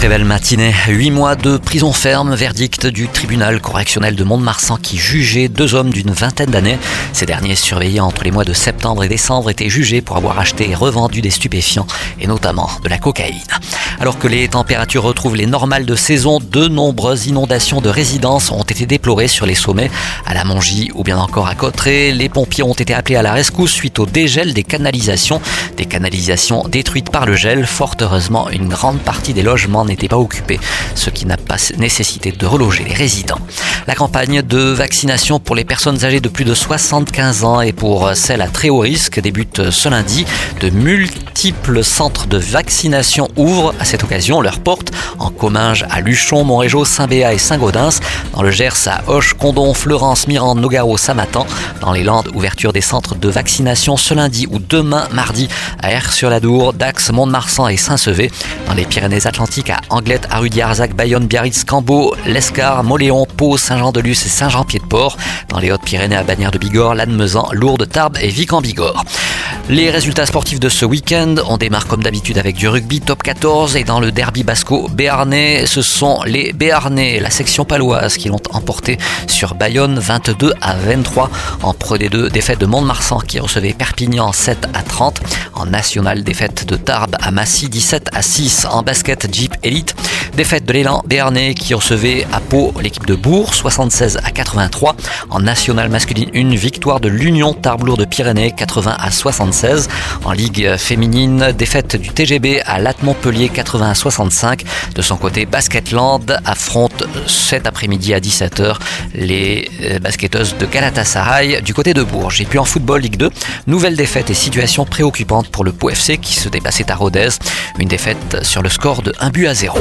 Très belle matinée. Huit mois de prison ferme, verdict du tribunal correctionnel de Mont-de-Marsan qui jugeait deux hommes d'une vingtaine d'années. Ces derniers, surveillés entre les mois de septembre et décembre, étaient jugés pour avoir acheté et revendu des stupéfiants et notamment de la cocaïne. Alors que les températures retrouvent les normales de saison, de nombreuses inondations de résidences ont été déplorées sur les sommets, à la Mongie ou bien encore à Cotteret. Les pompiers ont été appelés à la rescousse suite au dégel des canalisations. Des canalisations détruites par le gel. Fort heureusement, une grande partie des logements n'était pas occupée, ce qui n'a pas nécessité de reloger les résidents. La campagne de vaccination pour les personnes âgées de plus de 75 ans et pour celles à très haut risque débute ce lundi. De multiples centres de vaccination ouvrent à cette occasion leurs portes en Comminges, à Luchon, Montrégeau, Saint-Béat et Saint-Gaudens, dans le Gers à Hoche, Condon, Fleurance, Mirande, Nogaro, Samatan, dans les Landes, ouverture des centres de vaccination ce lundi ou demain mardi à Air-sur-la-Dour, Dax, Mont-de-Marsan et Saint-Sevé, dans les Pyrénées-Atlantiques à Anglette, Arudy, Arzac, Bayonne, Biarritz, Cambo, Lescar, Moléon, Pau, Saint-Jean-de-Luz et Saint-Jean-Pied-de-Port, dans les Hautes-Pyrénées à Bagnères de Bigorre, Lannemezan, Lourdes, Tarbes et Vic en Bigorre. Les résultats sportifs de ce week-end, on démarre comme d'habitude avec du rugby top 14 et dans le derby basco béarnais, ce sont les Béarnais, la section paloise, qui l'ont emporté sur Bayonne 22 à 23 en Pro D2, défaite de Mont-de-Marsan qui recevait Perpignan 7 à 30, en national défaite de Tarbes à Massy 17 à 6 en basket Jeep Elite. Défaite de l'élan béarnais qui recevait à Pau l'équipe de Bourg 76 à 83. En nationale masculine, une victoire de l'Union Tarbes de Pyrénées 80 à 76. En Ligue féminine, défaite du TGB à Latte Montpellier 80 à 65. De son côté, Basketland affronte cet après-midi à 17h les euh, basketteuses de Galatasaray du côté de Bourges. Et puis en football Ligue 2, nouvelle défaite et situation préoccupante pour le Pau FC qui se dépassait à Rodez. Une défaite sur le score de 1 but à 0.